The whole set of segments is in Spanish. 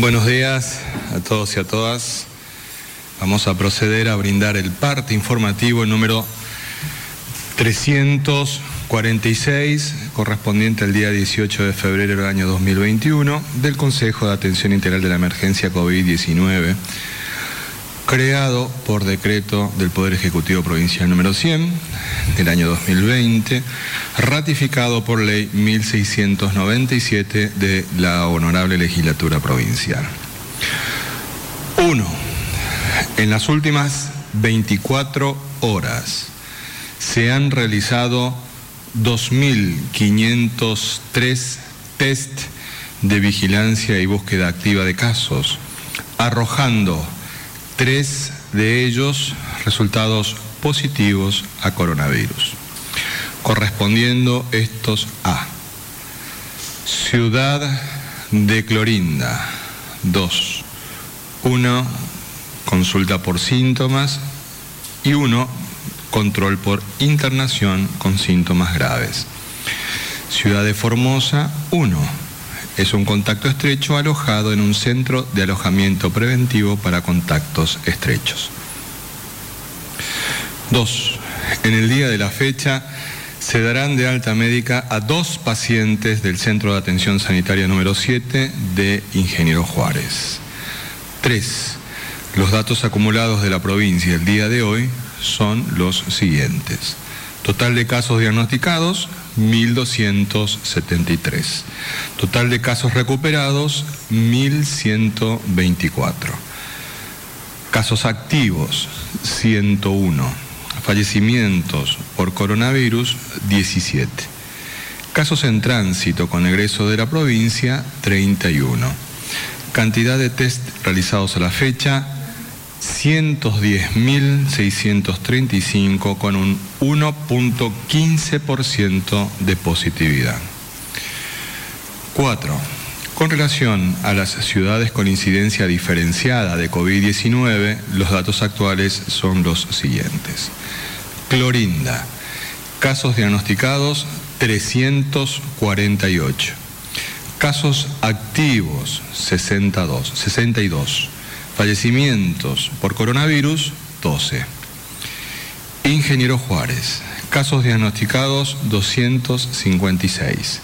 Buenos días a todos y a todas. Vamos a proceder a brindar el parte informativo número 346, correspondiente al día 18 de febrero del año 2021, del Consejo de Atención Integral de la Emergencia COVID-19 creado por decreto del Poder Ejecutivo Provincial número 100 del año 2020, ratificado por ley 1697 de la Honorable Legislatura Provincial. 1. En las últimas 24 horas se han realizado 2.503 test de vigilancia y búsqueda activa de casos, arrojando tres de ellos resultados positivos a coronavirus, correspondiendo estos a Ciudad de Clorinda, 2, 1 consulta por síntomas. Y 1 control por internación con síntomas graves. Ciudad de Formosa, 1 es un contacto estrecho alojado en un centro de alojamiento preventivo para contactos estrechos. 2. En el día de la fecha se darán de alta médica a dos pacientes del Centro de Atención Sanitaria número 7 de Ingeniero Juárez. 3. Los datos acumulados de la provincia el día de hoy son los siguientes. Total de casos diagnosticados, 1.273. Total de casos recuperados, 1.124. Casos activos, 101. Fallecimientos por coronavirus, 17. Casos en tránsito con egreso de la provincia, 31. Cantidad de test realizados a la fecha, 110.635 con un 1.15% de positividad. 4. Con relación a las ciudades con incidencia diferenciada de COVID-19, los datos actuales son los siguientes. Clorinda, casos diagnosticados 348, casos activos 62, 62 Fallecimientos por coronavirus, 12. Ingeniero Juárez. Casos diagnosticados, 256.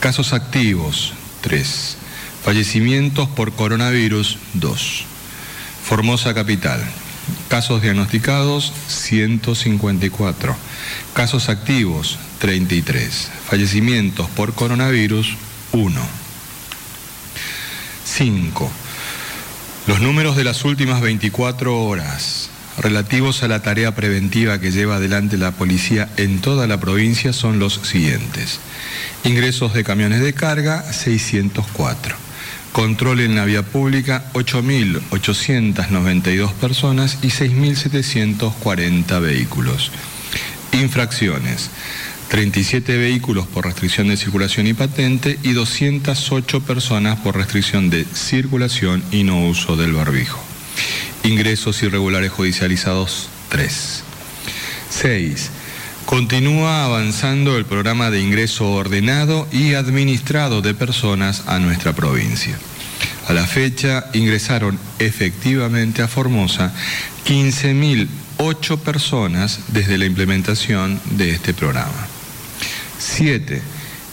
Casos activos, 3. Fallecimientos por coronavirus, 2. Formosa Capital. Casos diagnosticados, 154. Casos activos, 33. Fallecimientos por coronavirus, 1. 5. Los números de las últimas 24 horas relativos a la tarea preventiva que lleva adelante la policía en toda la provincia son los siguientes. Ingresos de camiones de carga, 604. Control en la vía pública, 8.892 personas y 6.740 vehículos. Infracciones. 37 vehículos por restricción de circulación y patente y 208 personas por restricción de circulación y no uso del barbijo. Ingresos irregulares judicializados 3. 6. Continúa avanzando el programa de ingreso ordenado y administrado de personas a nuestra provincia. A la fecha ingresaron efectivamente a Formosa 15.008 personas desde la implementación de este programa. 7.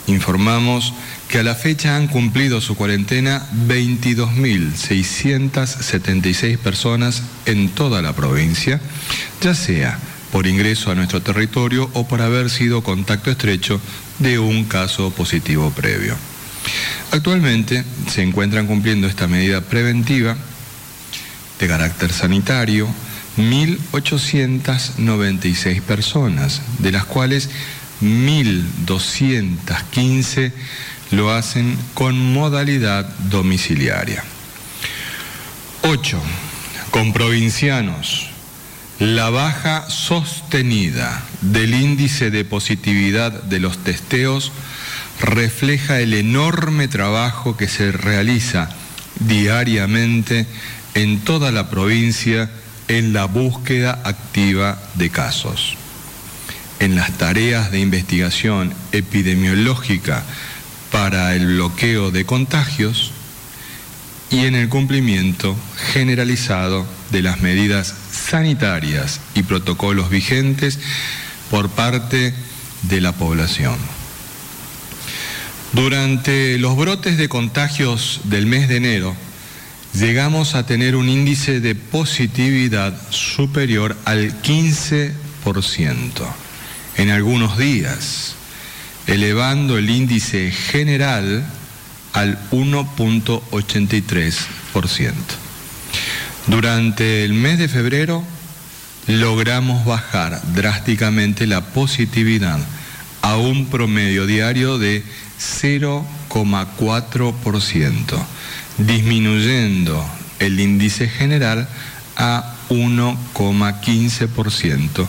Informamos que a la fecha han cumplido su cuarentena 22.676 personas en toda la provincia, ya sea por ingreso a nuestro territorio o por haber sido contacto estrecho de un caso positivo previo. Actualmente se encuentran cumpliendo esta medida preventiva de carácter sanitario 1.896 personas, de las cuales 1.215 lo hacen con modalidad domiciliaria. 8. Con provincianos, la baja sostenida del índice de positividad de los testeos refleja el enorme trabajo que se realiza diariamente en toda la provincia en la búsqueda activa de casos. En las tareas de investigación epidemiológica para el bloqueo de contagios y en el cumplimiento generalizado de las medidas sanitarias y protocolos vigentes por parte de la población. Durante los brotes de contagios del mes de enero, llegamos a tener un índice de positividad superior al 15% en algunos días, elevando el índice general al 1.83%. Durante el mes de febrero logramos bajar drásticamente la positividad a un promedio diario de 0,4%, disminuyendo el índice general a 1,15%,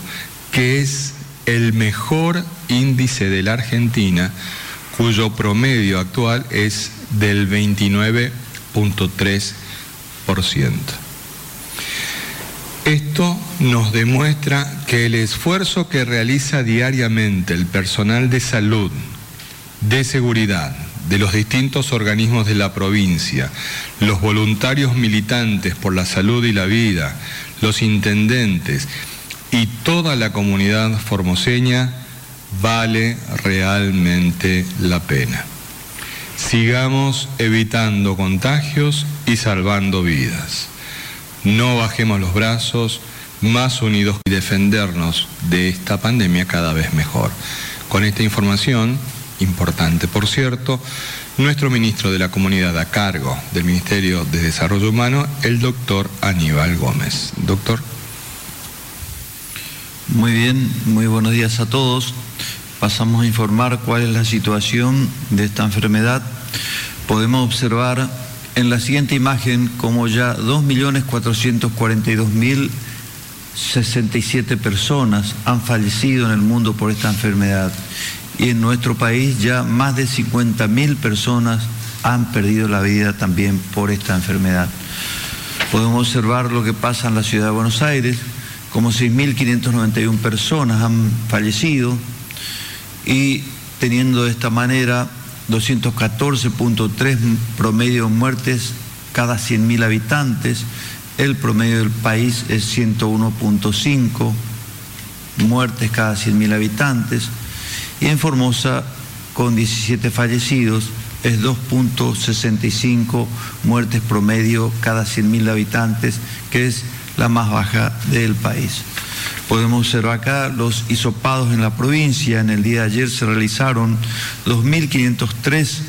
que es el mejor índice de la Argentina, cuyo promedio actual es del 29.3%. Esto nos demuestra que el esfuerzo que realiza diariamente el personal de salud, de seguridad, de los distintos organismos de la provincia, los voluntarios militantes por la salud y la vida, los intendentes y toda la comunidad formoseña vale realmente la pena. Sigamos evitando contagios y salvando vidas. No bajemos los brazos, más unidos y defendernos de esta pandemia cada vez mejor. Con esta información, importante por cierto, nuestro ministro de la Comunidad a cargo del Ministerio de Desarrollo Humano, el doctor Aníbal Gómez. Doctor. Muy bien, muy buenos días a todos. Pasamos a informar cuál es la situación de esta enfermedad. Podemos observar en la siguiente imagen como ya 2.442.067 personas han fallecido en el mundo por esta enfermedad y en nuestro país ya más de 50.000 personas han perdido la vida también por esta enfermedad. Podemos observar lo que pasa en la ciudad de Buenos Aires, como 6.591 personas han fallecido y teniendo de esta manera 214.3 promedio de muertes cada 100.000 habitantes. El promedio del país es 101.5 muertes cada 100.000 habitantes. Y en Formosa, con 17 fallecidos, es 2.65 muertes promedio cada 100.000 habitantes, que es la más baja del país. Podemos observar acá los hisopados en la provincia. En el día de ayer se realizaron 2.503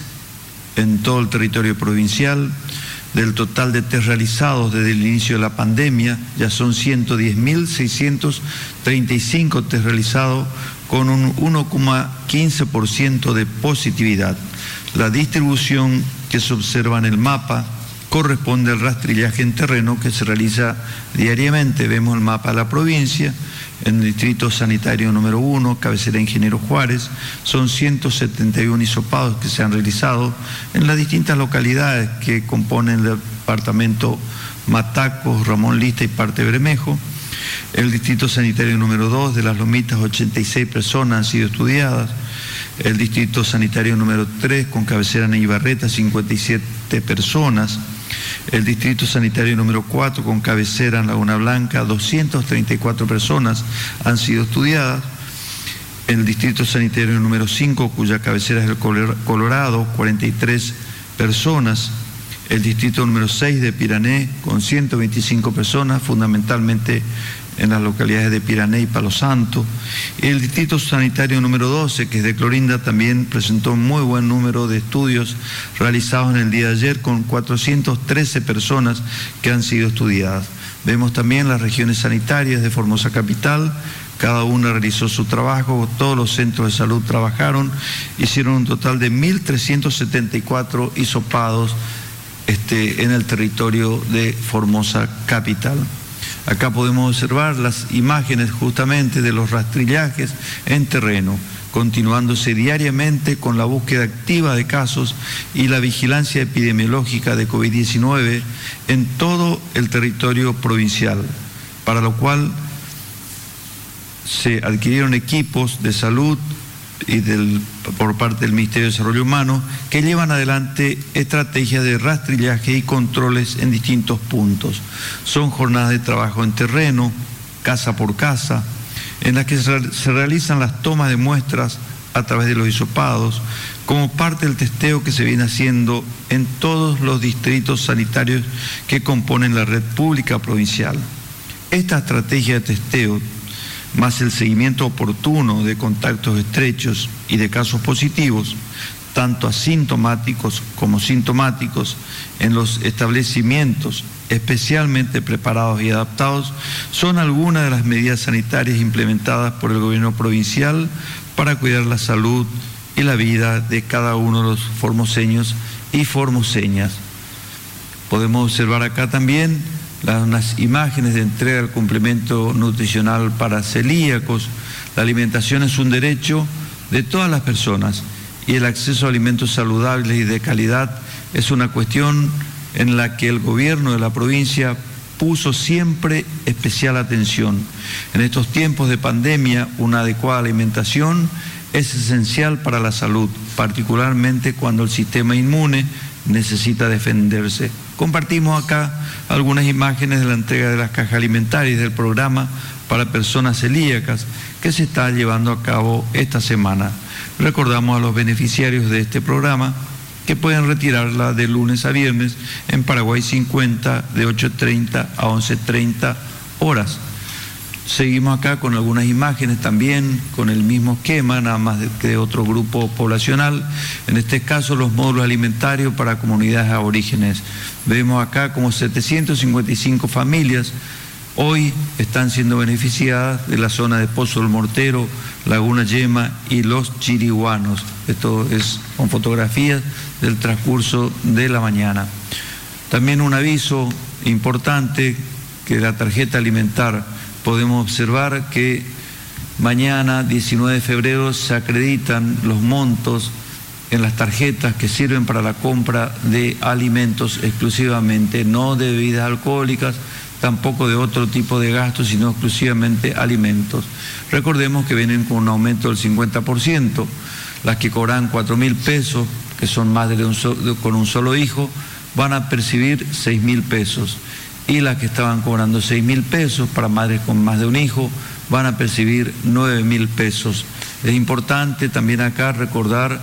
en todo el territorio provincial. Del total de test realizados desde el inicio de la pandemia, ya son 110.635 test realizados con un 1,15% de positividad. La distribución que se observa en el mapa corresponde al rastrillaje en terreno que se realiza diariamente. Vemos el mapa de la provincia, en el distrito sanitario número 1, cabecera Ingeniero Juárez, son 171 hisopados que se han realizado en las distintas localidades que componen el departamento Matacos, Ramón Lista y parte de Bremejo. El distrito sanitario número 2 de las Lomitas, 86 personas han sido estudiadas. El distrito sanitario número 3 con cabecera en Ibarreta, 57 personas el distrito sanitario número 4 con cabecera en Laguna Blanca, 234 personas han sido estudiadas. El distrito sanitario número 5, cuya cabecera es el Colorado, 43 personas. El distrito número 6 de Pirané, con 125 personas, fundamentalmente en las localidades de Pirané y Palo Santo. El distrito sanitario número 12, que es de Clorinda, también presentó un muy buen número de estudios realizados en el día de ayer con 413 personas que han sido estudiadas. Vemos también las regiones sanitarias de Formosa Capital, cada una realizó su trabajo, todos los centros de salud trabajaron, hicieron un total de 1.374 hisopados este, en el territorio de Formosa Capital. Acá podemos observar las imágenes justamente de los rastrillajes en terreno, continuándose diariamente con la búsqueda activa de casos y la vigilancia epidemiológica de COVID-19 en todo el territorio provincial, para lo cual se adquirieron equipos de salud y del, por parte del Ministerio de Desarrollo Humano que llevan adelante estrategias de rastrillaje y controles en distintos puntos. Son jornadas de trabajo en terreno, casa por casa, en las que se realizan las tomas de muestras a través de los hisopados, como parte del testeo que se viene haciendo en todos los distritos sanitarios que componen la red pública provincial. Esta estrategia de testeo más el seguimiento oportuno de contactos estrechos y de casos positivos, tanto asintomáticos como sintomáticos, en los establecimientos especialmente preparados y adaptados, son algunas de las medidas sanitarias implementadas por el gobierno provincial para cuidar la salud y la vida de cada uno de los formoseños y formoseñas. Podemos observar acá también las imágenes de entrega del complemento nutricional para celíacos. La alimentación es un derecho de todas las personas y el acceso a alimentos saludables y de calidad es una cuestión en la que el gobierno de la provincia puso siempre especial atención. En estos tiempos de pandemia, una adecuada alimentación es esencial para la salud, particularmente cuando el sistema inmune necesita defenderse. Compartimos acá algunas imágenes de la entrega de las cajas alimentarias del programa para personas celíacas que se está llevando a cabo esta semana. Recordamos a los beneficiarios de este programa que pueden retirarla de lunes a viernes en Paraguay 50 de 8.30 a 11.30 horas. Seguimos acá con algunas imágenes también, con el mismo esquema, nada más de otro grupo poblacional, en este caso los módulos alimentarios para comunidades aborígenes. Vemos acá como 755 familias hoy están siendo beneficiadas de la zona de Pozo del Mortero, Laguna Yema y Los Chiriguanos. Esto es con fotografías del transcurso de la mañana. También un aviso importante que la tarjeta alimentar podemos observar que mañana, 19 de febrero, se acreditan los montos en las tarjetas que sirven para la compra de alimentos exclusivamente, no de bebidas alcohólicas, tampoco de otro tipo de gastos, sino exclusivamente alimentos. Recordemos que vienen con un aumento del 50%, las que cobran 4 mil pesos, que son madres con un solo hijo, van a percibir 6 mil pesos y las que estaban cobrando 6 mil pesos para madres con más de un hijo van a percibir 9 mil pesos. Es importante también acá recordar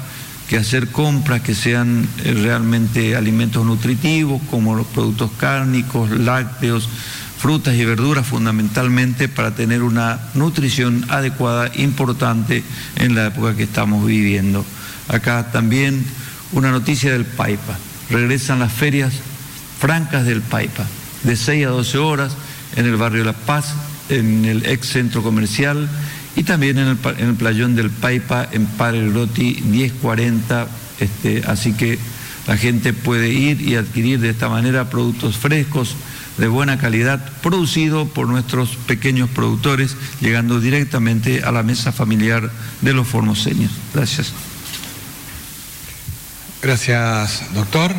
que hacer compras que sean eh, realmente alimentos nutritivos como los productos cárnicos, lácteos, frutas y verduras fundamentalmente para tener una nutrición adecuada, importante en la época que estamos viviendo. Acá también una noticia del Paipa. Regresan las ferias francas del Paipa de 6 a 12 horas en el barrio La Paz, en el ex centro comercial y también en el, playón del Paipa, en Pareroti 1040. Este, así que la gente puede ir y adquirir de esta manera productos frescos, de buena calidad, producidos por nuestros pequeños productores, llegando directamente a la mesa familiar de los formoseños. Gracias. Gracias, doctor.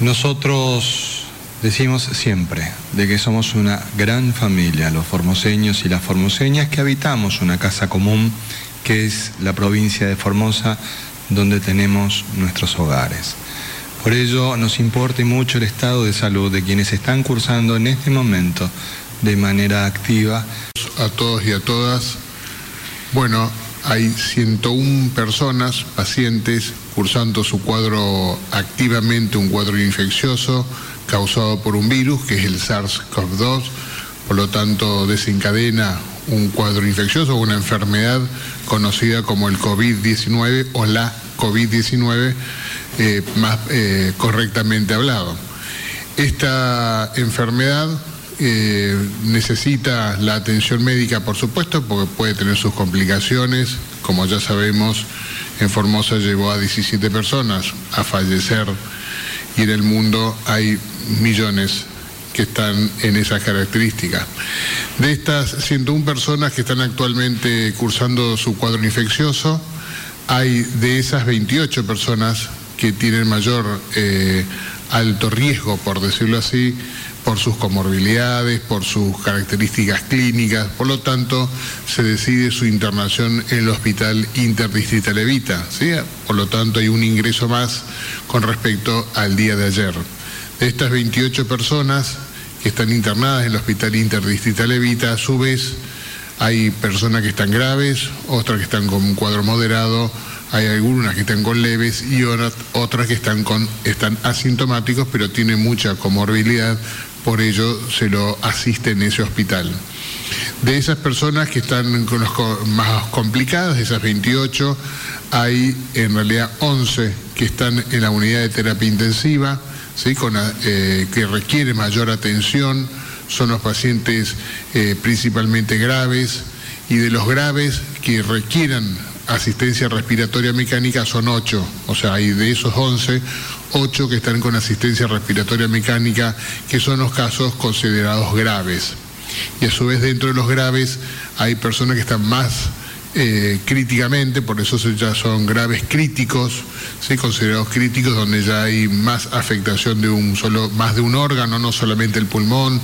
Nosotros Decimos siempre de que somos una gran familia, los formoseños y las formoseñas que habitamos una casa común que es la provincia de Formosa donde tenemos nuestros hogares. Por ello nos importa mucho el estado de salud de quienes están cursando en este momento de manera activa. A todos y a todas, bueno, hay 101 personas, pacientes, cursando su cuadro activamente, un cuadro infeccioso causado por un virus, que es el SARS-CoV-2, por lo tanto desencadena un cuadro infeccioso, una enfermedad conocida como el COVID-19 o la COVID-19 eh, más eh, correctamente hablado. Esta enfermedad eh, necesita la atención médica, por supuesto, porque puede tener sus complicaciones. Como ya sabemos, en Formosa llevó a 17 personas a fallecer y en el mundo hay millones que están en esas características. De estas 101 personas que están actualmente cursando su cuadro infeccioso, hay de esas 28 personas que tienen mayor eh, alto riesgo, por decirlo así, por sus comorbilidades, por sus características clínicas, por lo tanto se decide su internación en el Hospital Interdistrital Evita, ¿sí? por lo tanto hay un ingreso más con respecto al día de ayer. De estas 28 personas que están internadas en el Hospital Interdistrital Evita, a su vez hay personas que están graves, otras que están con un cuadro moderado, hay algunas que están con leves y otras que están, con, están asintomáticos, pero tienen mucha comorbilidad, por ello se lo asiste en ese hospital. De esas personas que están con los más complicadas, de esas 28, hay en realidad 11 que están en la unidad de terapia intensiva, ¿sí? eh, que requiere mayor atención, son los pacientes eh, principalmente graves, y de los graves que requieran asistencia respiratoria mecánica son 8, o sea, hay de esos 11, 8 que están con asistencia respiratoria mecánica, que son los casos considerados graves. Y a su vez dentro de los graves hay personas que están más eh, críticamente, por eso ya son graves críticos, ¿sí? considerados críticos, donde ya hay más afectación de un solo, más de un órgano, no solamente el pulmón,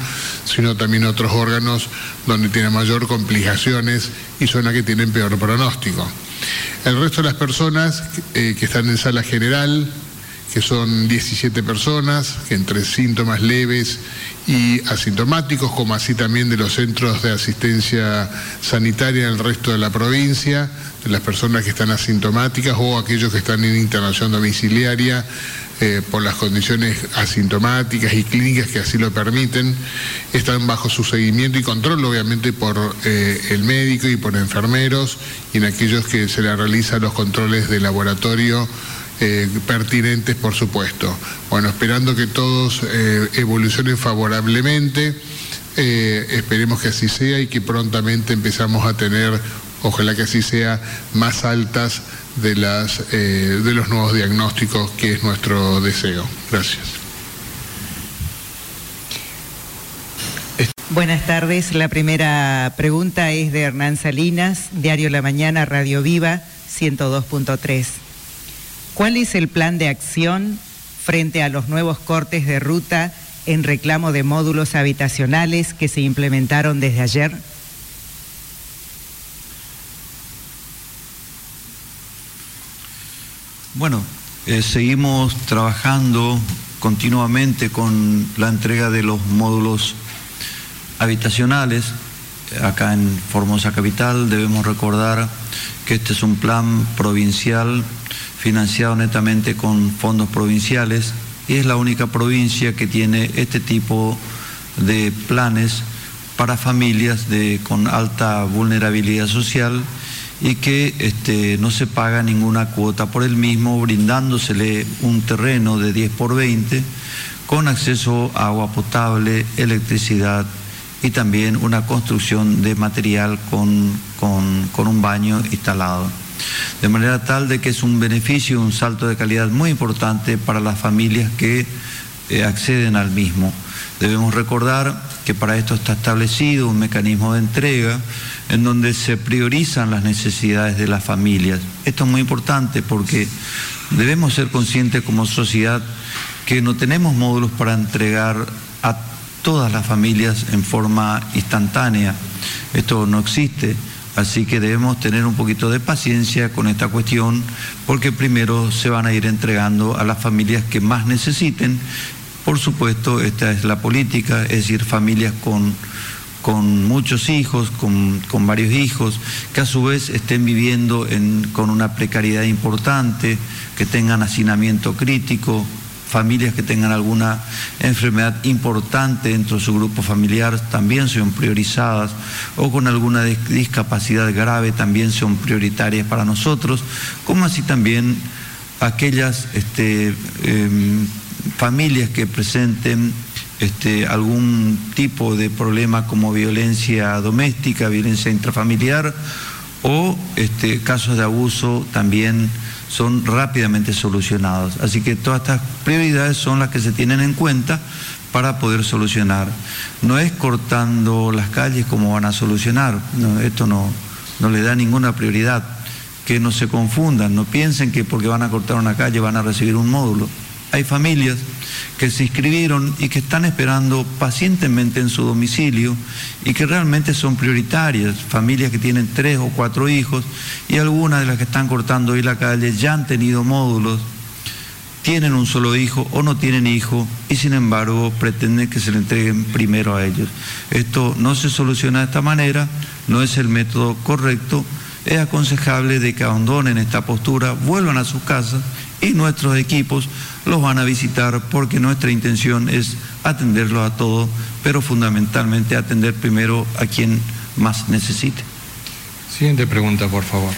sino también otros órganos donde tienen mayor complicaciones y son las que tienen peor pronóstico. El resto de las personas eh, que están en sala general, que son 17 personas, entre síntomas leves y asintomáticos, como así también de los centros de asistencia sanitaria en el resto de la provincia, de las personas que están asintomáticas o aquellos que están en internación domiciliaria eh, por las condiciones asintomáticas y clínicas que así lo permiten, están bajo su seguimiento y control, obviamente, por eh, el médico y por enfermeros, y en aquellos que se les realizan los controles de laboratorio eh, pertinentes, por supuesto. Bueno, esperando que todos eh, evolucionen favorablemente, eh, esperemos que así sea y que prontamente empezamos a tener, ojalá que así sea, más altas de, las, de los nuevos diagnósticos, que es nuestro deseo. Gracias. Buenas tardes. La primera pregunta es de Hernán Salinas, Diario La Mañana, Radio Viva, 102.3. ¿Cuál es el plan de acción frente a los nuevos cortes de ruta en reclamo de módulos habitacionales que se implementaron desde ayer? Bueno, eh, seguimos trabajando continuamente con la entrega de los módulos habitacionales. Acá en Formosa Capital debemos recordar que este es un plan provincial financiado netamente con fondos provinciales y es la única provincia que tiene este tipo de planes para familias con alta vulnerabilidad social y que este, no se paga ninguna cuota por el mismo, brindándosele un terreno de 10 por 20 con acceso a agua potable, electricidad y también una construcción de material con, con un baño instalado de manera tal de que es un beneficio, un salto de calidad muy importante para las familias que eh, acceden al mismo. Debemos recordar que para esto está establecido un mecanismo de entrega en donde se priorizan las necesidades de las familias. Esto es muy importante porque debemos ser conscientes como sociedad que no tenemos módulos para entregar a todas las familias en forma instantánea. Esto no existe. Así que debemos tener un poquito de paciencia con esta cuestión porque primero se van a ir entregando a las familias que más necesiten. Por supuesto, esta es la política, es decir, familias con, con muchos hijos, con, varios hijos, que a su vez estén viviendo con una precariedad importante, que tengan hacinamiento crítico, familias que tengan alguna enfermedad importante dentro de su grupo familiar también son priorizadas o con alguna discapacidad grave también son prioritarias para nosotros, como así también aquellas este, em, familias que presenten este, algún tipo de problema como violencia doméstica, violencia intrafamiliar o este, casos de abuso también son rápidamente solucionados. Así que todas estas prioridades son las que se tienen en cuenta para poder solucionar. No es cortando las calles como van a solucionar, esto no, no le da ninguna prioridad. Que no se confundan, no piensen que porque van a cortar una calle van a recibir un módulo. Hay familias que se inscribieron y que están esperando pacientemente en su domicilio y que realmente son prioritarias, familias que tienen tres o cuatro hijos y algunas de las que están cortando hoy la calle ya han tenido módulos, tienen un solo hijo o no tienen hijo y sin embargo pretenden que se le entreguen primero a ellos. Esto no se soluciona de esta manera, no es el método correcto, es aconsejable de que abandonen esta postura, vuelvan a sus casas y nuestros equipos los van a visitar porque nuestra intención es atenderlos a todos, pero fundamentalmente atender primero a quien más necesite. Siguiente pregunta, por favor.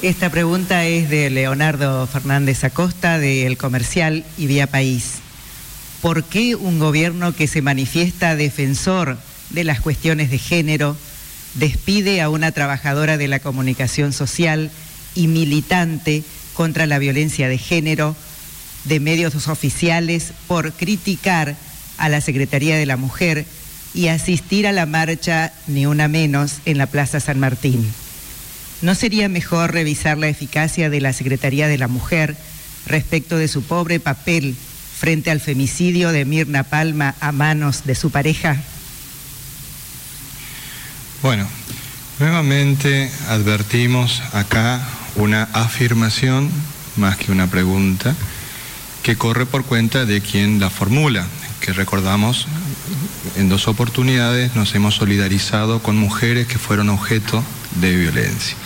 Esta pregunta es de Leonardo Fernández Acosta, de El Comercial y Vía País. ¿Por qué un gobierno que se manifiesta defensor de las cuestiones de género despide a una trabajadora de la comunicación social y militante contra la violencia de género de medios oficiales por criticar a la Secretaría de la Mujer y asistir a la marcha Ni Una Menos en la Plaza San Martín. ¿No sería mejor revisar la eficacia de la Secretaría de la Mujer respecto de su pobre papel frente al femicidio de Mirna Palma a manos de su pareja? Bueno, nuevamente advertimos acá una afirmación más que una pregunta que corre por cuenta de quien la formula, que recordamos en dos oportunidades nos hemos solidarizado con mujeres que fueron objeto de violencia.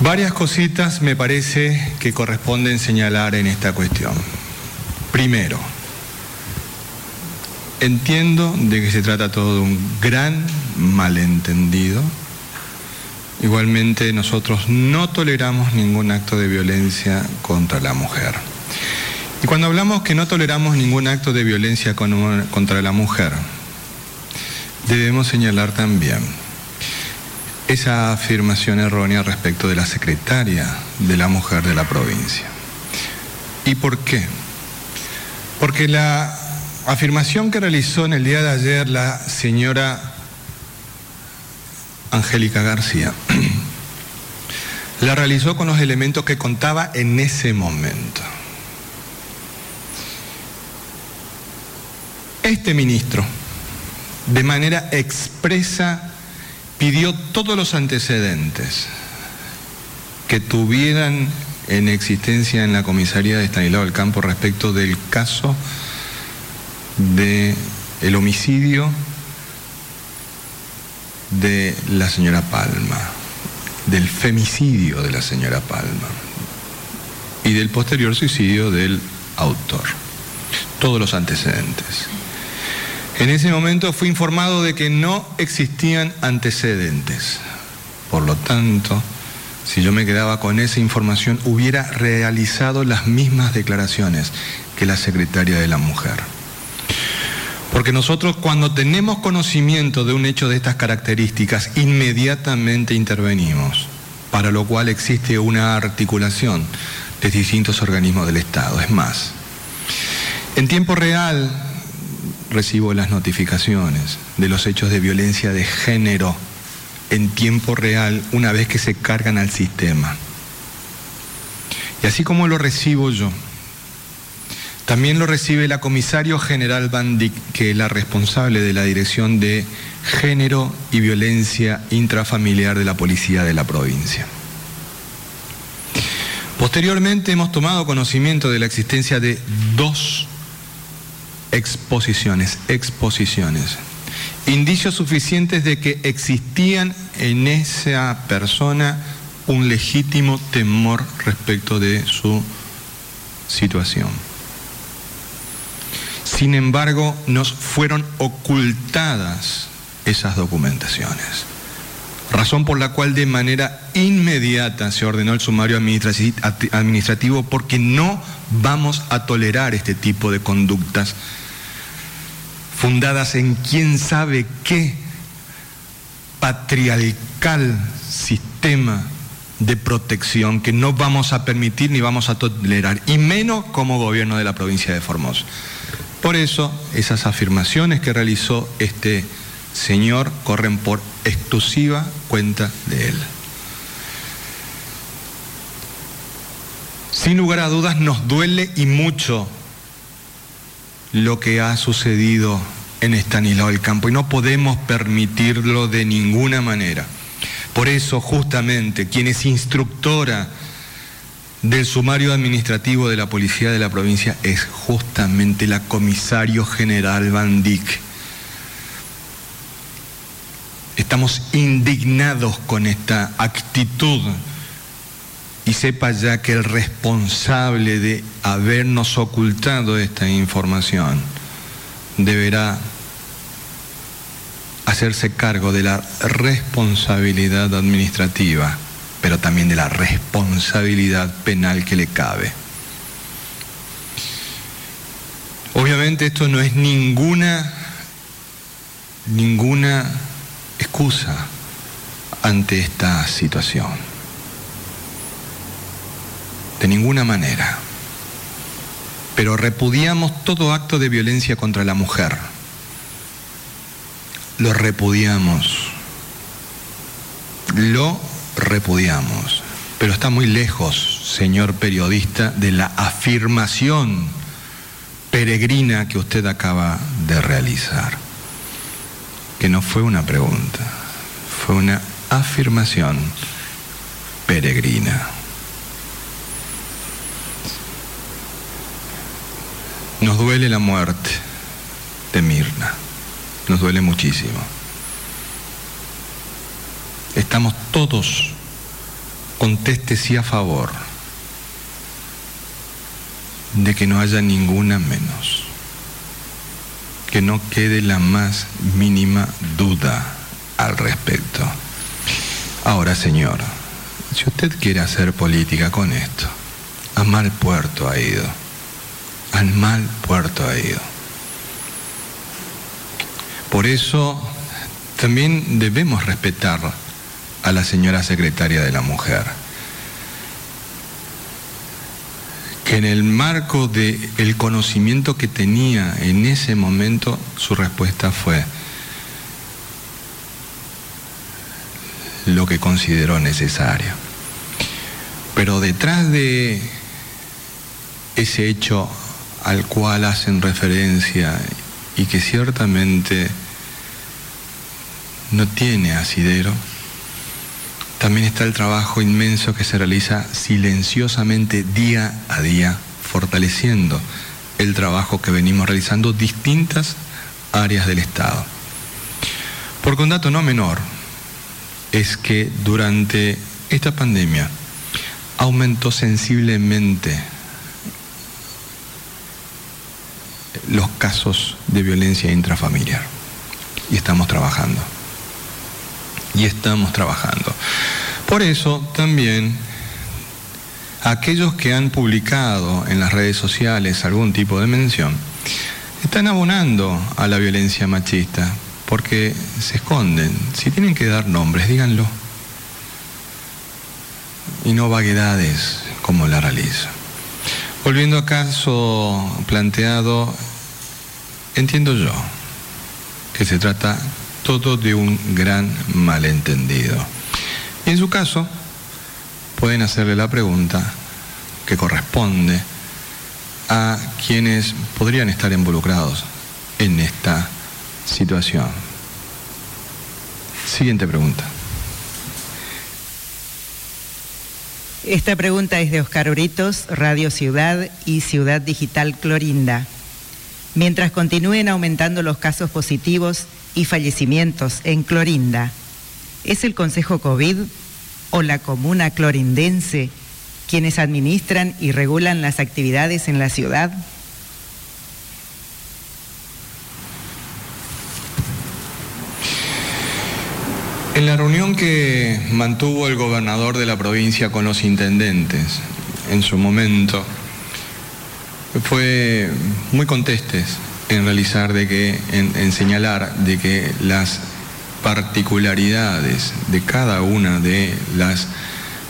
Varias cositas me parece que corresponden señalar en esta cuestión. Primero, entiendo de que se trata todo de un gran malentendido. Igualmente nosotros no toleramos ningún acto de violencia contra la mujer. Y cuando hablamos que no toleramos ningún acto de violencia contra la mujer, debemos señalar también esa afirmación errónea respecto de la secretaria de la mujer de la provincia. ¿Y por qué? Porque la afirmación que realizó en el día de ayer la señora Angélica García, la realizó con los elementos que contaba en ese momento. Este ministro, de manera expresa, pidió todos los antecedentes que tuvieran en existencia en la comisaría de Estanislao del Campo respecto del caso del el homicidio de la señora Palma, del femicidio de la señora Palma y del posterior suicidio del autor. Todos los antecedentes. En ese momento fui informado de que no existían antecedentes. Por lo tanto, si yo me quedaba con esa información, hubiera realizado las mismas declaraciones que la secretaria de la mujer. Porque nosotros cuando tenemos conocimiento de un hecho de estas características, inmediatamente intervenimos, para lo cual existe una articulación de distintos organismos del Estado. Es más, en tiempo real recibo las notificaciones de los hechos de violencia de género en tiempo real una vez que se cargan al sistema. Y así como lo recibo yo, también lo recibe la comisario general Van que es la responsable de la Dirección de Género y Violencia Intrafamiliar de la Policía de la provincia. Posteriormente hemos tomado conocimiento de la existencia de dos exposiciones, exposiciones, indicios suficientes de que existían en esa persona un legítimo temor respecto de su situación. Sin embargo, nos fueron ocultadas esas documentaciones. Razón por la cual de manera inmediata se ordenó el sumario administrativo porque no vamos a tolerar este tipo de conductas fundadas en quién sabe qué patriarcal sistema de protección que no vamos a permitir ni vamos a tolerar, y menos como gobierno de la provincia de Formosa. Por eso, esas afirmaciones que realizó este señor corren por exclusiva cuenta de él. Sin lugar a dudas nos duele y mucho lo que ha sucedido en Estanislao del Campo y no podemos permitirlo de ninguna manera. Por eso justamente quien es instructora del sumario administrativo de la policía de la provincia es justamente la comisario general Van Dyck. Estamos indignados con esta actitud y sepa ya que el responsable de habernos ocultado esta información deberá hacerse cargo de la responsabilidad administrativa, pero también de la responsabilidad penal que le cabe. Obviamente esto no es ninguna ninguna excusa ante esta situación. De ninguna manera. Pero repudiamos todo acto de violencia contra la mujer lo repudiamos. Lo repudiamos. Pero está muy lejos, señor periodista, de la afirmación peregrina que usted acaba de realizar. Que no fue una pregunta, fue una afirmación peregrina. Nos duele la muerte de Mirna nos duele muchísimo. Estamos todos, conteste sí a favor, de que no haya ninguna menos, que no quede la más mínima duda al respecto. Ahora, señor, si usted quiere hacer política con esto, a mal puerto ha ido, al mal puerto ha ido. Por eso también debemos respetar a la señora secretaria de la mujer, que en el marco del conocimiento que tenía en ese momento, su respuesta fue lo que consideró necesario. Pero detrás de ese hecho al cual hacen referencia y que ciertamente no tiene asidero, también está el trabajo inmenso que se realiza silenciosamente día a día, fortaleciendo el trabajo que venimos realizando distintas áreas del Estado. Porque un dato no menor es que durante esta pandemia aumentó sensiblemente los casos de violencia intrafamiliar. Y estamos trabajando y estamos trabajando. Por eso también aquellos que han publicado en las redes sociales algún tipo de mención están abonando a la violencia machista porque se esconden. Si tienen que dar nombres, díganlo. Y no vaguedades como la realiza. Volviendo a caso planteado, entiendo yo que se trata todo de un gran malentendido. Y en su caso, pueden hacerle la pregunta que corresponde a quienes podrían estar involucrados en esta situación. Siguiente pregunta. Esta pregunta es de Oscar Britos, Radio Ciudad y Ciudad Digital Clorinda. Mientras continúen aumentando los casos positivos y fallecimientos en Clorinda, ¿es el Consejo COVID o la Comuna Clorindense quienes administran y regulan las actividades en la ciudad? En la reunión que mantuvo el gobernador de la provincia con los intendentes en su momento, fue muy contestes en realizar de que, en, señalar de que las particularidades de cada una de las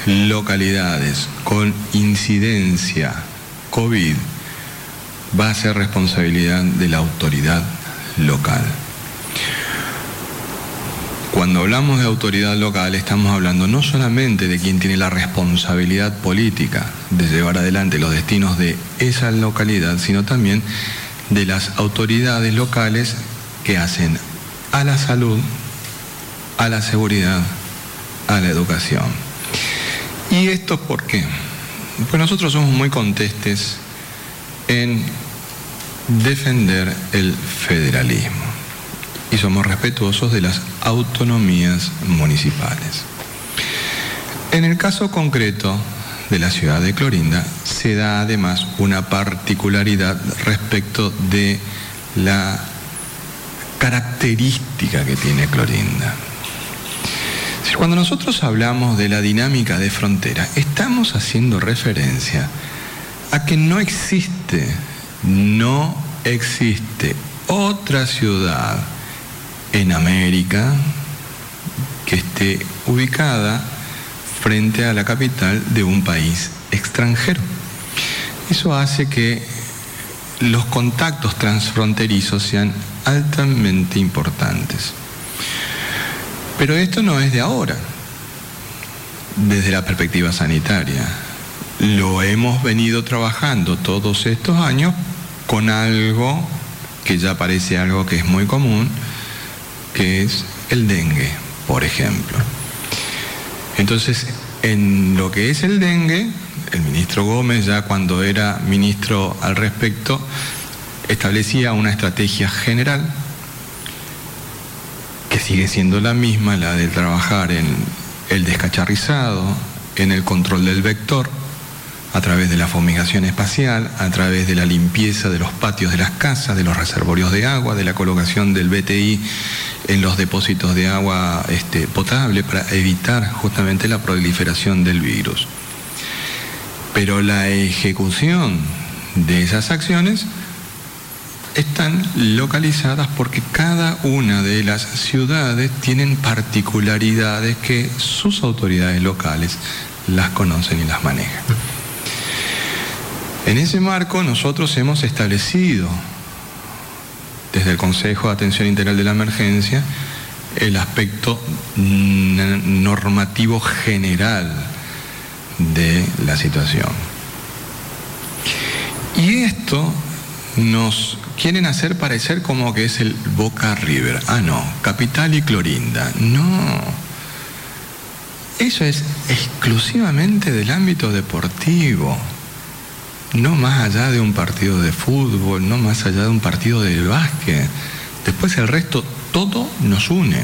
localidades con incidencia COVID va a ser responsabilidad de la autoridad local. Cuando hablamos de autoridad local estamos hablando no solamente de quien tiene la responsabilidad política de llevar adelante los destinos de esa localidad, sino también de las autoridades locales que hacen a la salud, a la seguridad, a la educación. ¿Y esto por qué? Pues nosotros somos muy contestes en defender el federalismo y somos respetuosos de las autonomías municipales. En el caso concreto de la ciudad de Clorinda se da además una particularidad respecto de la característica que tiene Clorinda. Cuando nosotros hablamos de la dinámica de frontera, estamos haciendo referencia a que no existe, no existe otra ciudad en América que esté ubicada frente a la capital de un país extranjero. Eso hace que los contactos transfronterizos sean altamente importantes. Pero esto no es de ahora, desde la perspectiva sanitaria. Lo hemos venido trabajando todos estos años con algo que ya parece algo que es muy común, que es el dengue, por ejemplo. Entonces, en lo que es el dengue, el ministro Gómez ya cuando era ministro al respecto, establecía una estrategia general que sigue siendo la misma, la de trabajar en el descacharrizado, en el control del vector, a través de la fumigación espacial, a través de la limpieza de los patios de las casas, de los reservorios de agua, de la colocación del BTI en los depósitos de agua este, potable para evitar justamente la proliferación del virus. Pero la ejecución de esas acciones están localizadas porque cada una de las ciudades tienen particularidades que sus autoridades locales las conocen y las manejan. En ese marco nosotros hemos establecido desde el Consejo de Atención Integral de la Emergencia el aspecto normativo general de la situación. Y esto nos quieren hacer parecer como que es el Boca River. Ah, no, Capital y Clorinda. No. Eso es exclusivamente del ámbito deportivo no más allá de un partido de fútbol, no más allá de un partido de básquet. Después el resto, todo nos une.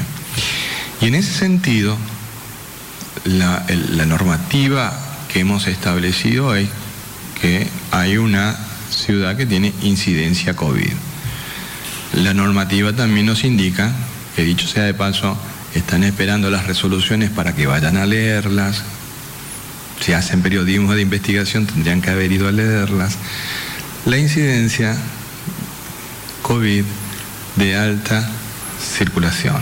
Y en ese sentido, la, normativa que hemos establecido es que hay una ciudad que tiene incidencia COVID. La normativa también nos indica, que dicho sea de paso, están esperando las resoluciones para que vayan a leerlas, si hacen periodismo de investigación tendrían que haber ido a leerlas, la incidencia COVID de alta circulación.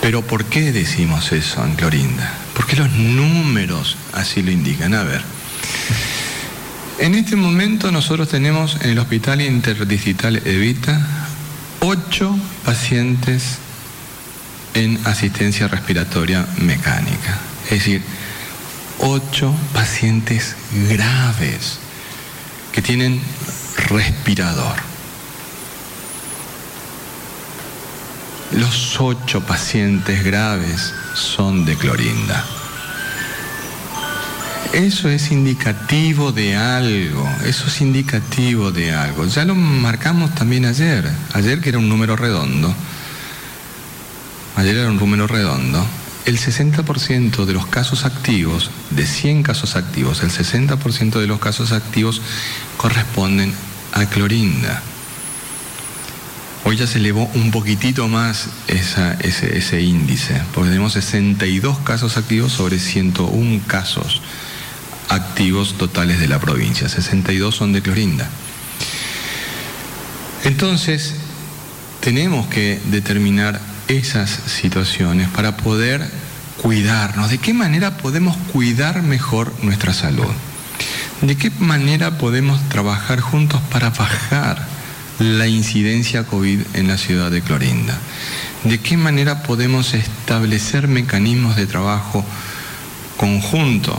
Pero ¿por qué decimos eso en Clorinda? Porque los números así lo indican. A ver, en este momento nosotros tenemos en el Hospital Interdigital Evita ocho pacientes en asistencia respiratoria mecánica. Es decir, ocho pacientes graves que tienen respirador. Los ocho pacientes graves son de clorinda. Eso es indicativo de algo, eso es indicativo de algo. Ya lo marcamos también ayer, ayer que era un número redondo, ayer era un número redondo, el 60% de los casos activos, de 100 casos activos, el 60% de los casos activos corresponden a clorinda. Hoy ya se elevó un poquitito más ese, índice, porque tenemos 62 casos activos sobre 101 casos activos totales de la provincia. 62 son de clorinda. Entonces, tenemos que determinar esas situaciones para poder cuidarnos, de qué manera podemos cuidar mejor nuestra salud, de qué manera podemos trabajar juntos para bajar la incidencia COVID en la ciudad de Clorinda, de qué manera podemos establecer mecanismos de trabajo conjunto,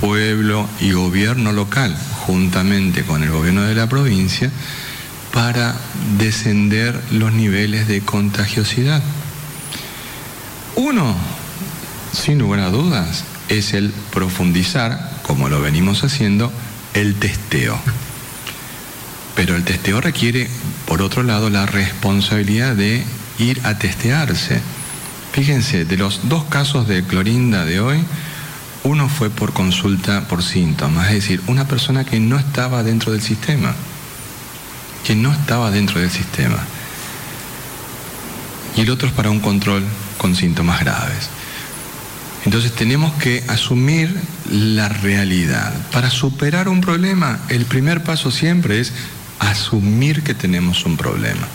pueblo y gobierno local, juntamente con el gobierno de la provincia, para descender los niveles de contagiosidad. Uno, sin lugar a dudas, es el profundizar, como lo venimos haciendo, el testeo. Pero el testeo requiere, por otro lado, la responsabilidad de ir a testearse. Fíjense, de los dos casos de clorinda de hoy, uno fue por consulta por síntomas, es decir, una persona que no estaba dentro del sistema, que no estaba dentro del sistema. Y el otro es para un control con síntomas graves. Entonces tenemos que asumir la realidad. Para superar un problema, el primer paso siempre es asumir que tenemos un problema.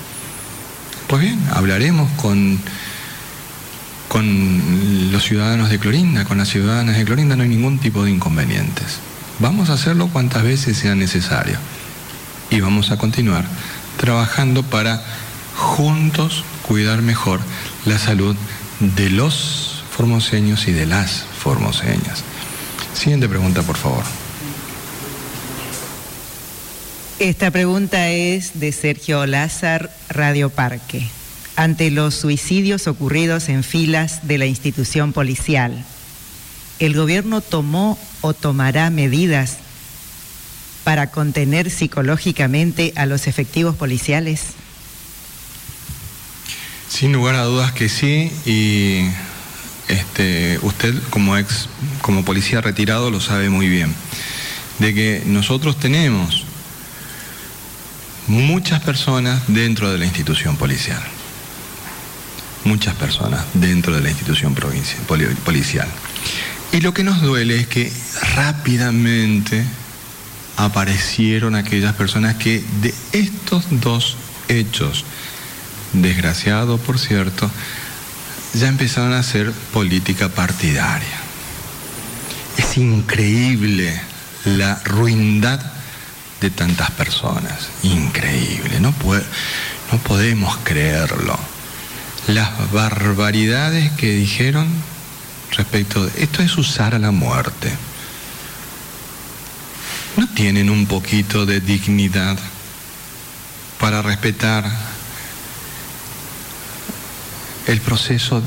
Pues bien, hablaremos con con los ciudadanos de Clorinda, con las ciudadanas de Clorinda, no hay ningún tipo de inconvenientes. Vamos a hacerlo cuantas veces sea necesario. Y vamos a continuar trabajando para juntos cuidar mejor la salud de los formoseños y de las formoseñas. Siguiente pregunta, por favor. Esta pregunta es de Sergio Lázar, Radio Parque ante los suicidios ocurridos en filas de la institución policial. ¿El gobierno tomó o tomará medidas para contener psicológicamente a los efectivos policiales? Sin lugar a dudas que sí, y este, usted como ex, como policía retirado lo sabe muy bien, de que nosotros tenemos muchas personas dentro de la institución policial muchas personas dentro de la institución policial. Y lo que nos duele es que rápidamente aparecieron aquellas personas que de estos dos hechos, desgraciados por cierto, ya empezaron a hacer política partidaria. Es increíble la ruindad de tantas personas, increíble, no, no podemos creerlo las barbaridades que dijeron respecto de esto es usar a la muerte. ¿No tienen un poquito de dignidad para respetar el proceso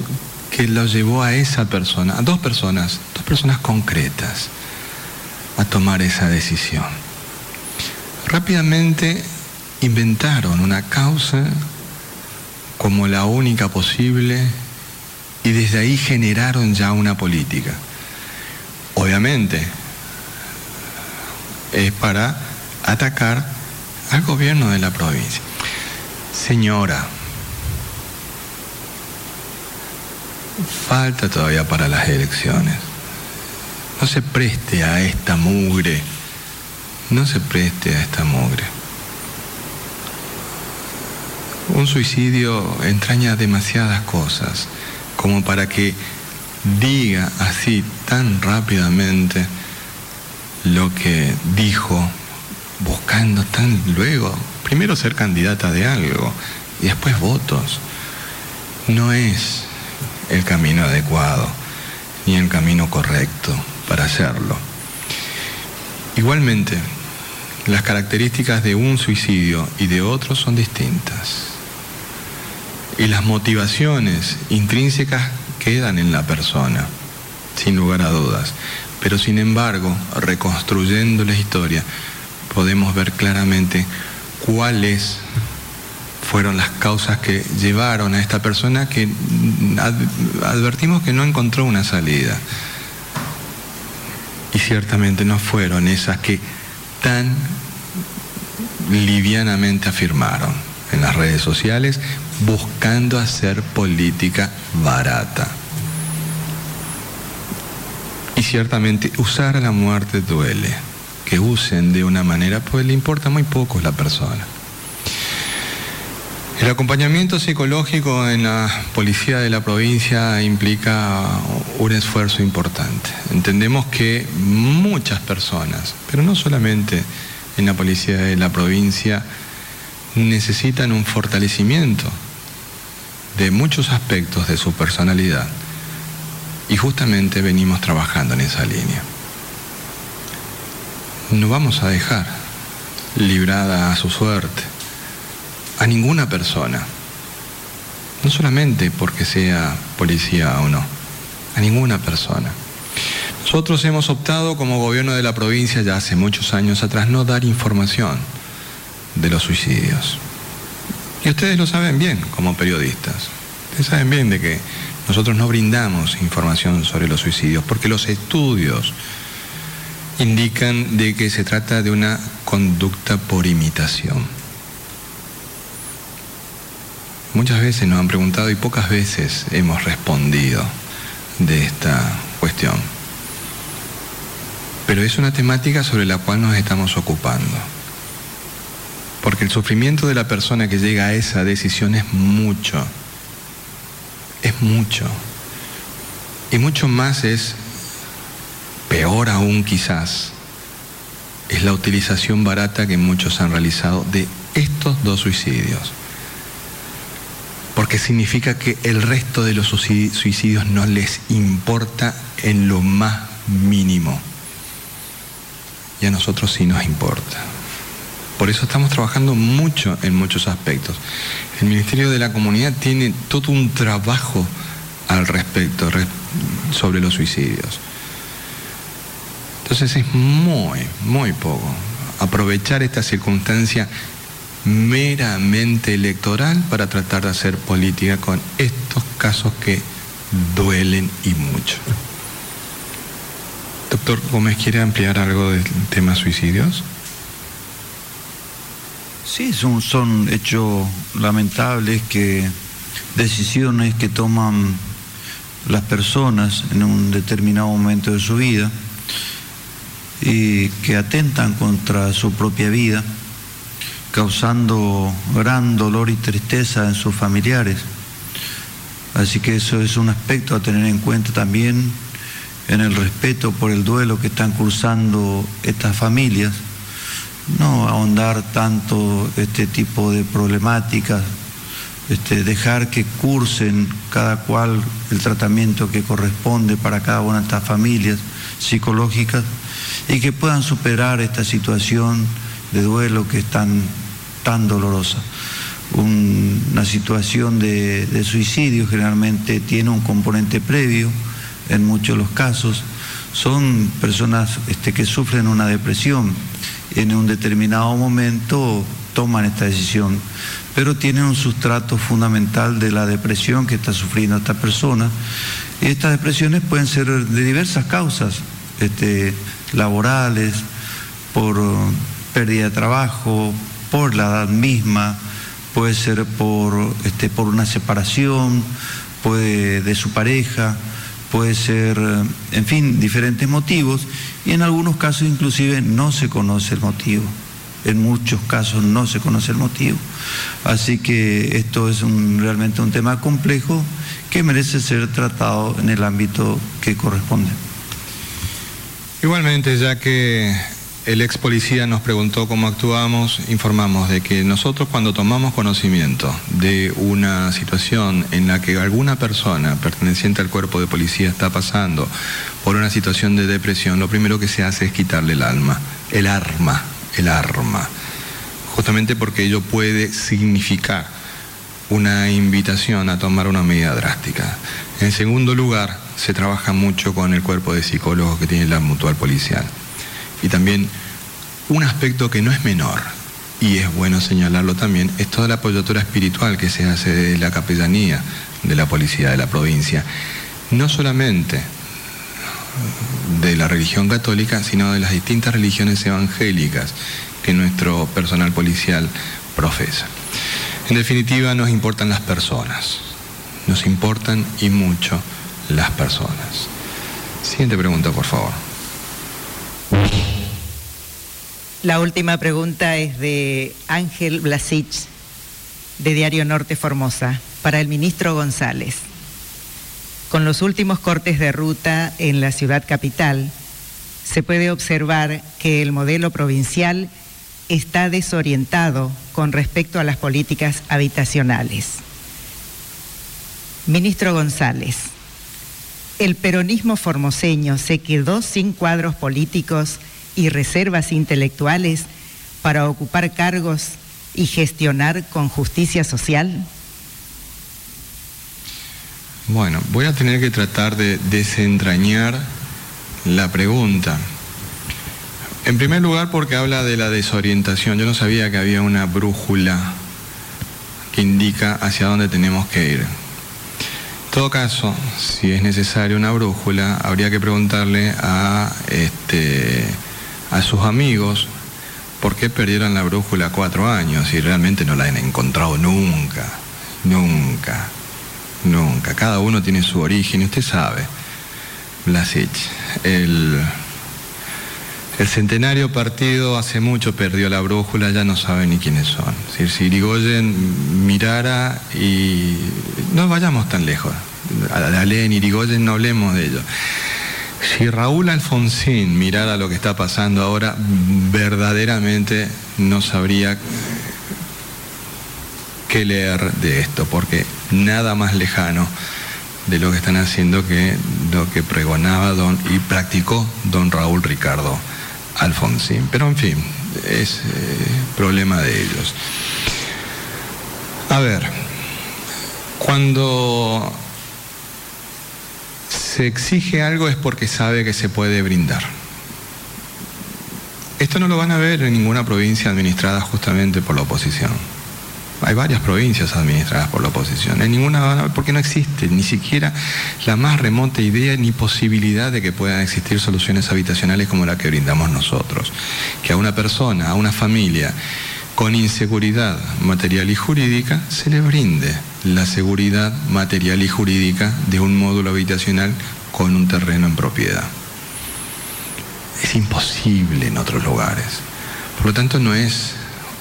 que lo llevó a esa persona, a dos personas, dos personas concretas, a tomar esa decisión? Rápidamente inventaron una causa como la única posible y desde ahí generaron ya una política. Obviamente, es para atacar al gobierno de la provincia. Señora, falta todavía para las elecciones. No se preste a esta mugre, no se preste a esta mugre. Un suicidio entraña demasiadas cosas como para que diga así tan rápidamente lo que dijo, buscando tan luego, primero ser candidata de algo y después votos. No es el camino adecuado ni el camino correcto para hacerlo. Igualmente, las características de un suicidio y de otro son distintas y las motivaciones intrínsecas quedan en la persona, sin lugar a dudas. Pero sin embargo, reconstruyendo la historia, podemos ver claramente cuáles fueron las causas que llevaron a esta persona que advertimos que no encontró una salida. Y ciertamente no fueron esas que tan livianamente afirmaron en las redes sociales buscando hacer política barata. Y ciertamente usar a la muerte duele. Que usen de una manera, pues le importa muy poco la persona. El acompañamiento psicológico en la policía de la provincia implica un esfuerzo importante. Entendemos que muchas personas, pero no solamente en la policía de la provincia, necesitan un fortalecimiento de muchos aspectos de su personalidad. Y justamente venimos trabajando en esa línea. No vamos a dejar librada a su suerte a ninguna persona, no solamente porque sea policía o no, a ninguna persona. Nosotros hemos optado como gobierno de la provincia ya hace muchos años atrás no dar información de los suicidios. Y ustedes lo saben bien como periodistas. Ustedes saben bien de que nosotros no brindamos información sobre los suicidios porque los estudios indican de que se trata de una conducta por imitación. Muchas veces nos han preguntado y pocas veces hemos respondido de esta cuestión. Pero es una temática sobre la cual nos estamos ocupando. Porque el sufrimiento de la persona que llega a esa decisión es mucho. Es mucho. Y mucho más es, peor aún quizás, es la utilización barata que muchos han realizado de estos dos suicidios porque significa que el resto de los suicidios no les importa en lo más mínimo. Y a nosotros sí nos importa. Por eso estamos trabajando mucho en muchos aspectos. El Ministerio de la Comunidad tiene todo un trabajo al respecto sobre los suicidios. Entonces es muy, muy poco aprovechar esta circunstancia meramente electoral para tratar de hacer política con estos casos que duelen y mucho. Doctor Gómez, ¿quiere ampliar algo del tema suicidios? Sí, son, son hechos lamentables que decisiones que toman las personas en un determinado momento de su vida y que atentan contra su propia vida causando gran dolor y tristeza en sus familiares. Así que eso es un aspecto a tener en cuenta también en el respeto por el duelo que están cursando estas familias. No ahondar tanto este tipo de problemáticas, este, dejar que cursen cada cual el tratamiento que corresponde para cada una de estas familias psicológicas y que puedan superar esta situación de duelo que es tan, dolorosa. una situación de, suicidio generalmente tiene un componente previo, en muchos de los casos. Son personas este, que sufren una depresión. En un determinado momento toman esta decisión, pero tienen un sustrato fundamental de la depresión que está sufriendo esta persona. Y estas depresiones pueden ser de diversas causas, este, laborales, por pérdida de trabajo, por la edad misma, puede ser por, este, por una separación, puede de su pareja, puede ser, en fin, diferentes motivos, y en algunos casos inclusive no se conoce el motivo. En muchos casos no se conoce el motivo. Así que esto es realmente un tema complejo que merece ser tratado en el ámbito que corresponde. Igualmente, ya que el ex policía nos preguntó cómo actuamos, informamos de que nosotros cuando tomamos conocimiento de una situación en la que alguna persona perteneciente al cuerpo de policía está pasando por una situación de depresión, lo primero que se hace es quitarle el alma, el arma, el arma, justamente porque ello puede significar una invitación a tomar una medida drástica. En segundo lugar, se trabaja mucho con el cuerpo de psicólogos que tiene la mutual policial. Y también un aspecto que no es menor, y es bueno señalarlo también, es toda la apoyatura espiritual que se hace de la capellanía de la policía de la provincia. No solamente de la religión católica, sino de las distintas religiones evangélicas que nuestro personal policial profesa. En definitiva, nos importan las personas, nos importan y mucho las personas. Siguiente pregunta, por favor. La última pregunta es de Ángel Blasich. de Diario Norte Formosa, para el ministro González. Con los últimos cortes de ruta en la ciudad capital, se puede observar que el modelo provincial está desorientado con respecto a las políticas habitacionales. Ministro González, el peronismo formoseño se quedó sin cuadros políticos y reservas intelectuales para ocupar cargos y gestionar con justicia social? Bueno, voy a tener que tratar de desentrañar la pregunta. En primer lugar porque habla de la desorientación. Yo no sabía que había una brújula que indica hacia dónde tenemos que ir. En todo caso, si es necesaria una brújula, habría que preguntarle a, este, a sus amigos por qué perdieron la brújula cuatro años y realmente no la han encontrado nunca, nunca, nunca. Cada uno tiene su origen usted sabe, Blasich, el el centenario partido hace mucho perdió la brújula, ya no sabe ni quiénes son. si Irigoyen mirara y no vayamos tan lejos, a Len Irigoyen no hablemos de ello. Si Raúl Alfonsín mirara lo que está pasando ahora, verdaderamente no sabría qué leer de esto, porque nada más lejano de lo que están haciendo que lo que pregonaba don y practicó don Raúl Ricardo Alfonsín. Pero en fin, es eh, problema de ellos. A ver, cuando se exige algo es porque sabe que se puede brindar. Esto no lo van a ver en ninguna provincia administrada justamente por la oposición. Hay varias provincias administradas por la oposición. En ninguna, porque no existe ni siquiera la más remota idea ni posibilidad de que puedan existir soluciones habitacionales como la que brindamos nosotros. Que a una persona, a una familia con inseguridad material y jurídica, se le brinde la seguridad material y jurídica de un módulo habitacional con un terreno en propiedad. Es imposible en otros lugares. Por lo tanto, no es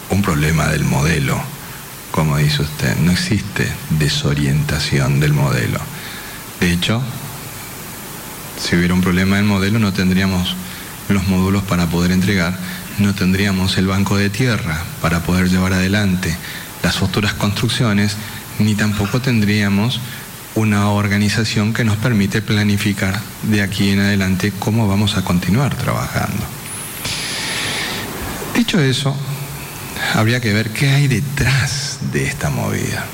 un problema del modelo como dice usted, no existe desorientación del modelo. De hecho, si hubiera un problema del modelo no tendríamos los módulos para poder entregar, no tendríamos el banco de tierra para poder llevar adelante las futuras construcciones, ni tampoco tendríamos una organización que nos permite planificar de aquí en adelante cómo vamos a continuar trabajando. Dicho eso, habría que ver qué hay detrás de esta movida.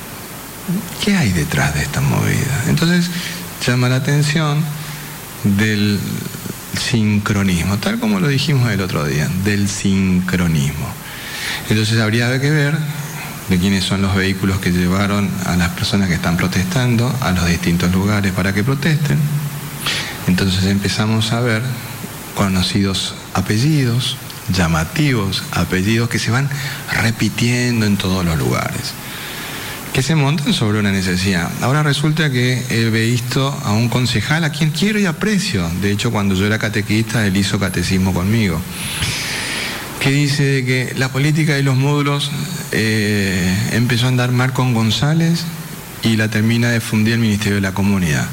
¿Qué hay detrás de esta movida? Entonces llama la atención del sincronismo, tal como lo dijimos el otro día, del sincronismo. Entonces habría que ver de quiénes son los vehículos que llevaron a las personas que están protestando a los distintos lugares para que protesten. Entonces empezamos a ver conocidos apellidos, llamativos apellidos que se van repitiendo en todos los lugares, que se montan sobre una necesidad. Ahora resulta que he visto a un concejal a quien quiero y aprecio, de hecho cuando yo era catequista él hizo catecismo conmigo, que dice que la política de los módulos eh, empezó a andar mal con González y la termina de fundir el Ministerio de la Comunidad.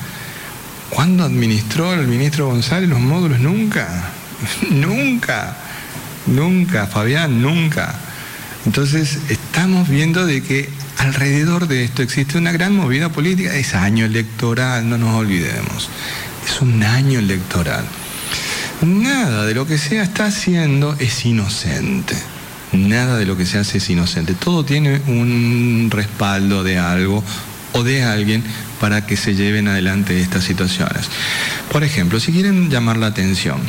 ¿Cuándo administró el ministro González los módulos? Nunca, nunca. Nunca, Fabián, nunca. Entonces estamos viendo de que alrededor de esto existe una gran movida política. Es año electoral, no nos olvidemos. Es un año electoral. Nada de lo que se está haciendo es inocente. Nada de lo que se hace es inocente. Todo tiene un respaldo de algo o de alguien para que se lleven adelante estas situaciones. Por ejemplo, si quieren llamar la atención,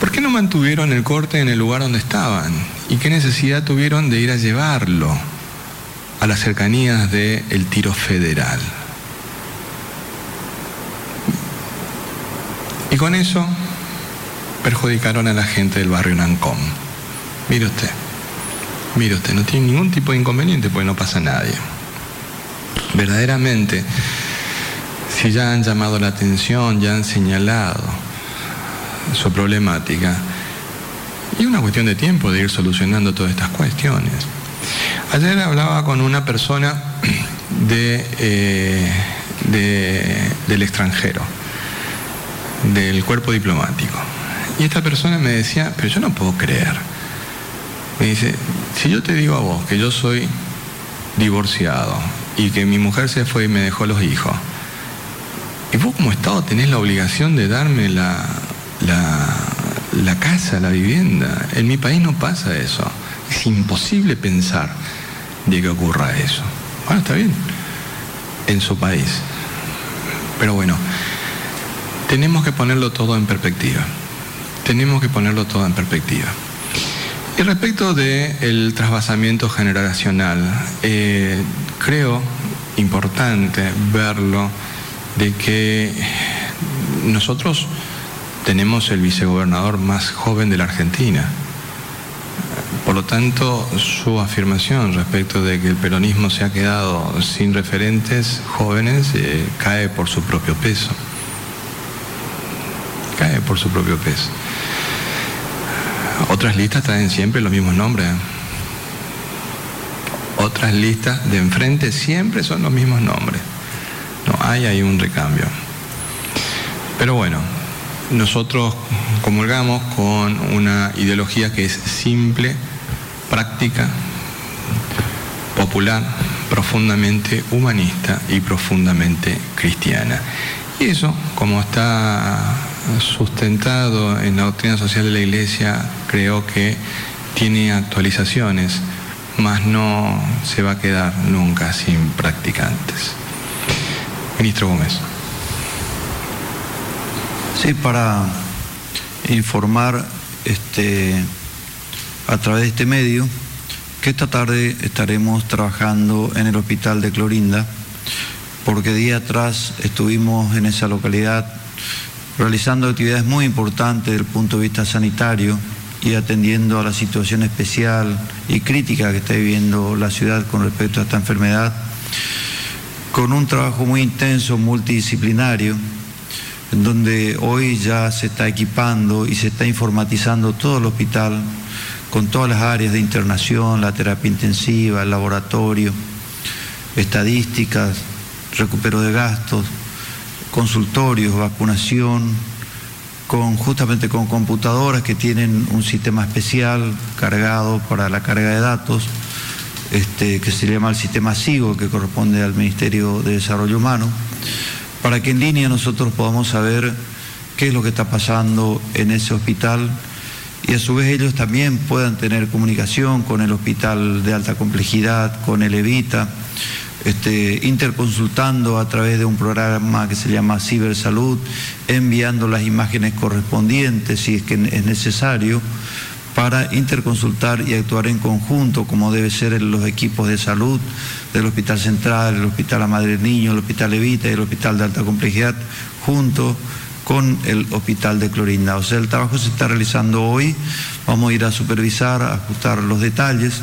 ¿Por qué no mantuvieron el corte en el lugar donde estaban? ¿Y qué necesidad tuvieron de ir a llevarlo a las cercanías del tiro federal? Y con eso perjudicaron a la gente del barrio Nancom. Mire usted, mire usted, no tiene ningún tipo de inconveniente porque no pasa nadie. Verdaderamente, si ya han llamado la atención, ya han señalado, su problemática. Y una cuestión de tiempo de ir solucionando todas estas cuestiones. Ayer hablaba con una persona de, eh, del extranjero, del cuerpo diplomático. Y esta persona me decía, pero yo no puedo creer. Me dice, si yo te digo a vos que yo soy divorciado y que mi mujer se fue y me dejó los hijos, y vos como Estado tenés la obligación de darme la, la, casa, la vivienda. En mi país no pasa eso. Es imposible pensar de que ocurra eso. Bueno, está bien. En su país. Pero bueno, tenemos que ponerlo todo en perspectiva. Tenemos que ponerlo todo en perspectiva. Y respecto del trasvasamiento generacional, eh, creo importante verlo de que nosotros tenemos el vicegobernador más joven de la Argentina. Por lo tanto, su afirmación respecto de que el peronismo se ha quedado sin referentes jóvenes eh, cae por su propio peso. Cae por su propio peso. Otras listas traen siempre los mismos nombres. Otras listas de enfrente siempre son los mismos nombres. No hay ahí un recambio. Pero bueno, nosotros comulgamos con una ideología que es simple, práctica, popular, profundamente humanista y profundamente cristiana. Y eso, como está sustentado en la doctrina social de la Iglesia, creo que tiene actualizaciones, mas no se va a quedar nunca sin practicantes. Ministro Gómez. Sí, para informar este, a través de este medio que esta tarde estaremos trabajando en el hospital de Clorinda, porque día atrás estuvimos en esa localidad realizando actividades muy importantes desde el punto de vista sanitario y atendiendo a la situación especial y crítica que está viviendo la ciudad con respecto a esta enfermedad con un trabajo muy intenso, multidisciplinario, en donde hoy ya se está equipando y se está informatizando todo el hospital con todas las áreas de internación, la terapia intensiva, el laboratorio, estadísticas, recupero de gastos, consultorios, vacunación, con, justamente con computadoras que tienen un sistema especial cargado para la carga de datos este, que se llama el sistema SIGO, que corresponde al Ministerio de Desarrollo Humano, para que en línea nosotros podamos saber qué es lo que está pasando en ese hospital y a su vez ellos también puedan tener comunicación con el hospital de alta complejidad, con el EVITA, este, interconsultando a través de un programa que se llama Cibersalud, enviando las imágenes correspondientes si es que es necesario para interconsultar y actuar en conjunto, como debe ser los equipos de salud del Hospital Central, el Hospital La Madre Niño, el Hospital Evita y el Hospital de Alta Complejidad, junto con el Hospital de Clorinda. O sea, el trabajo se está realizando hoy, vamos a ir a supervisar, a ajustar los detalles.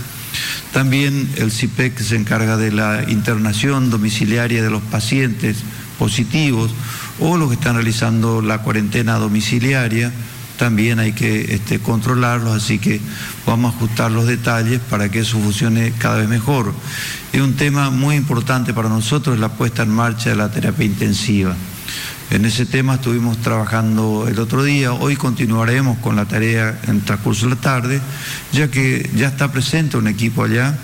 También el CIPEC se encarga de la internación domiciliaria de los pacientes positivos o los que están realizando la cuarentena domiciliaria también hay que este, controlarlos, así que vamos a ajustar los detalles para que eso funcione cada vez mejor. Y un tema muy importante para nosotros es la puesta en marcha de la terapia intensiva. En ese tema estuvimos trabajando el otro día, hoy continuaremos con la tarea en transcurso de la tarde, ya que ya está presente un equipo allá,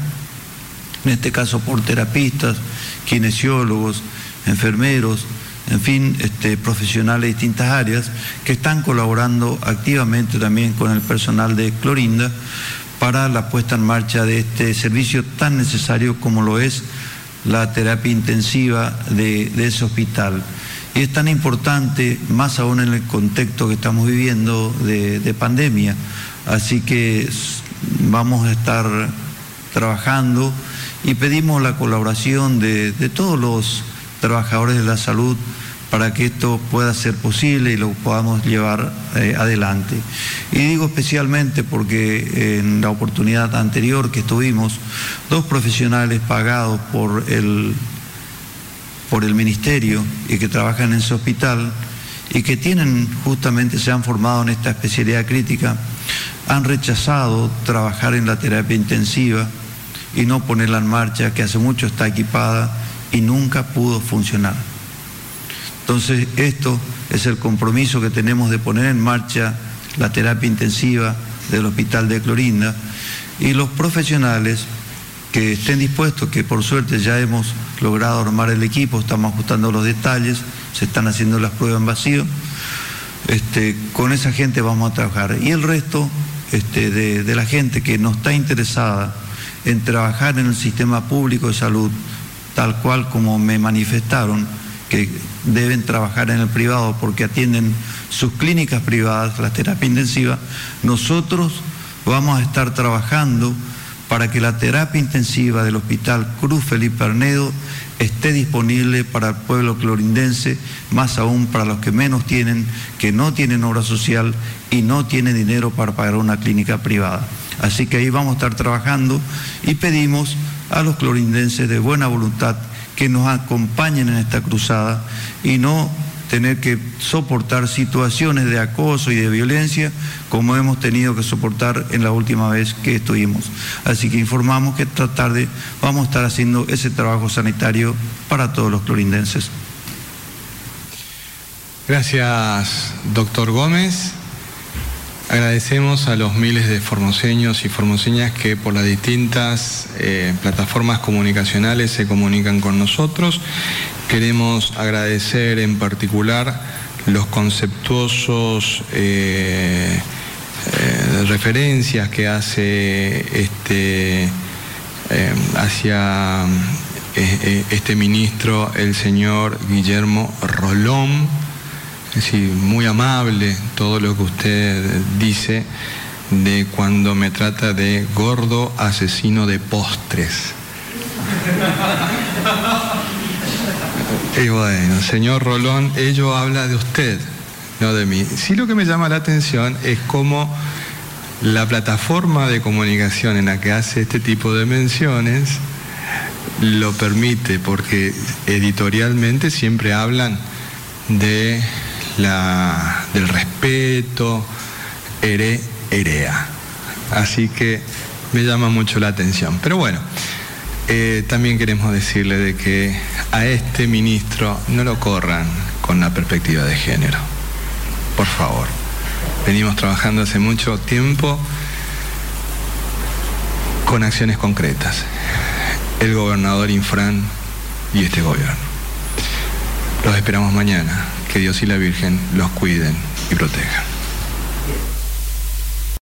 en este caso por terapistas, kinesiólogos, enfermeros, en fin, este, profesionales de distintas áreas que están colaborando activamente también con el personal de Clorinda para la puesta en marcha de este servicio tan necesario como lo es la terapia intensiva de, ese hospital. Y es tan importante, más aún en el contexto que estamos viviendo de, pandemia. Así que vamos a estar trabajando y pedimos la colaboración de todos los trabajadores de la salud para que esto pueda ser posible y lo podamos llevar eh, adelante. Y digo especialmente porque en la oportunidad anterior que estuvimos, dos profesionales pagados por el, por el ministerio y que trabajan en ese hospital y que tienen justamente, se han formado en esta especialidad crítica, han rechazado trabajar en la terapia intensiva y no ponerla en marcha, que hace mucho está equipada y nunca pudo funcionar. Entonces, esto es el compromiso que tenemos de poner en marcha la terapia intensiva del Hospital de Clorinda y los profesionales que estén dispuestos, que por suerte ya hemos logrado armar el equipo, estamos ajustando los detalles, se están haciendo las pruebas en vacío, este, con esa gente vamos a trabajar. Y el resto este, de, de la gente que no está interesada en trabajar en el sistema público de salud, tal cual como me manifestaron, que deben trabajar en el privado porque atienden sus clínicas privadas, la terapia intensiva, nosotros vamos a estar trabajando para que la terapia intensiva del Hospital Cruz Felipe Arnedo esté disponible para el pueblo clorindense, más aún para los que menos tienen, que no tienen obra social y no tienen dinero para pagar una clínica privada. Así que ahí vamos a estar trabajando y pedimos a los clorindenses de buena voluntad que nos acompañen en esta cruzada y no tener que soportar situaciones de acoso y de violencia como hemos tenido que soportar en la última vez que estuvimos. Así que informamos que esta tarde vamos a estar haciendo ese trabajo sanitario para todos los clorindenses. Gracias, doctor Gómez. Agradecemos a los miles de formoseños y formoseñas que por las distintas eh, plataformas comunicacionales se comunican con nosotros. Queremos agradecer en particular los conceptuosos eh, eh, referencias que hace este hacia este ministro, el señor Guillermo Rolón es decir, muy amable todo lo que usted dice de cuando me trata de gordo asesino de postres. Y bueno, señor Rolón, ello habla de usted, no de mí. Sí lo que me llama la atención es cómo la plataforma de comunicación en la que hace este tipo de menciones lo permite, porque editorialmente siempre hablan de la, del respeto, ere, erea. Así que me llama mucho la atención. Pero bueno, eh, también queremos decirle de que a este ministro no lo corran con la perspectiva de género. Por favor. Venimos trabajando hace mucho tiempo con acciones concretas. El gobernador Infran y este gobierno. Los esperamos mañana. Que Dios y la Virgen los cuiden y protejan.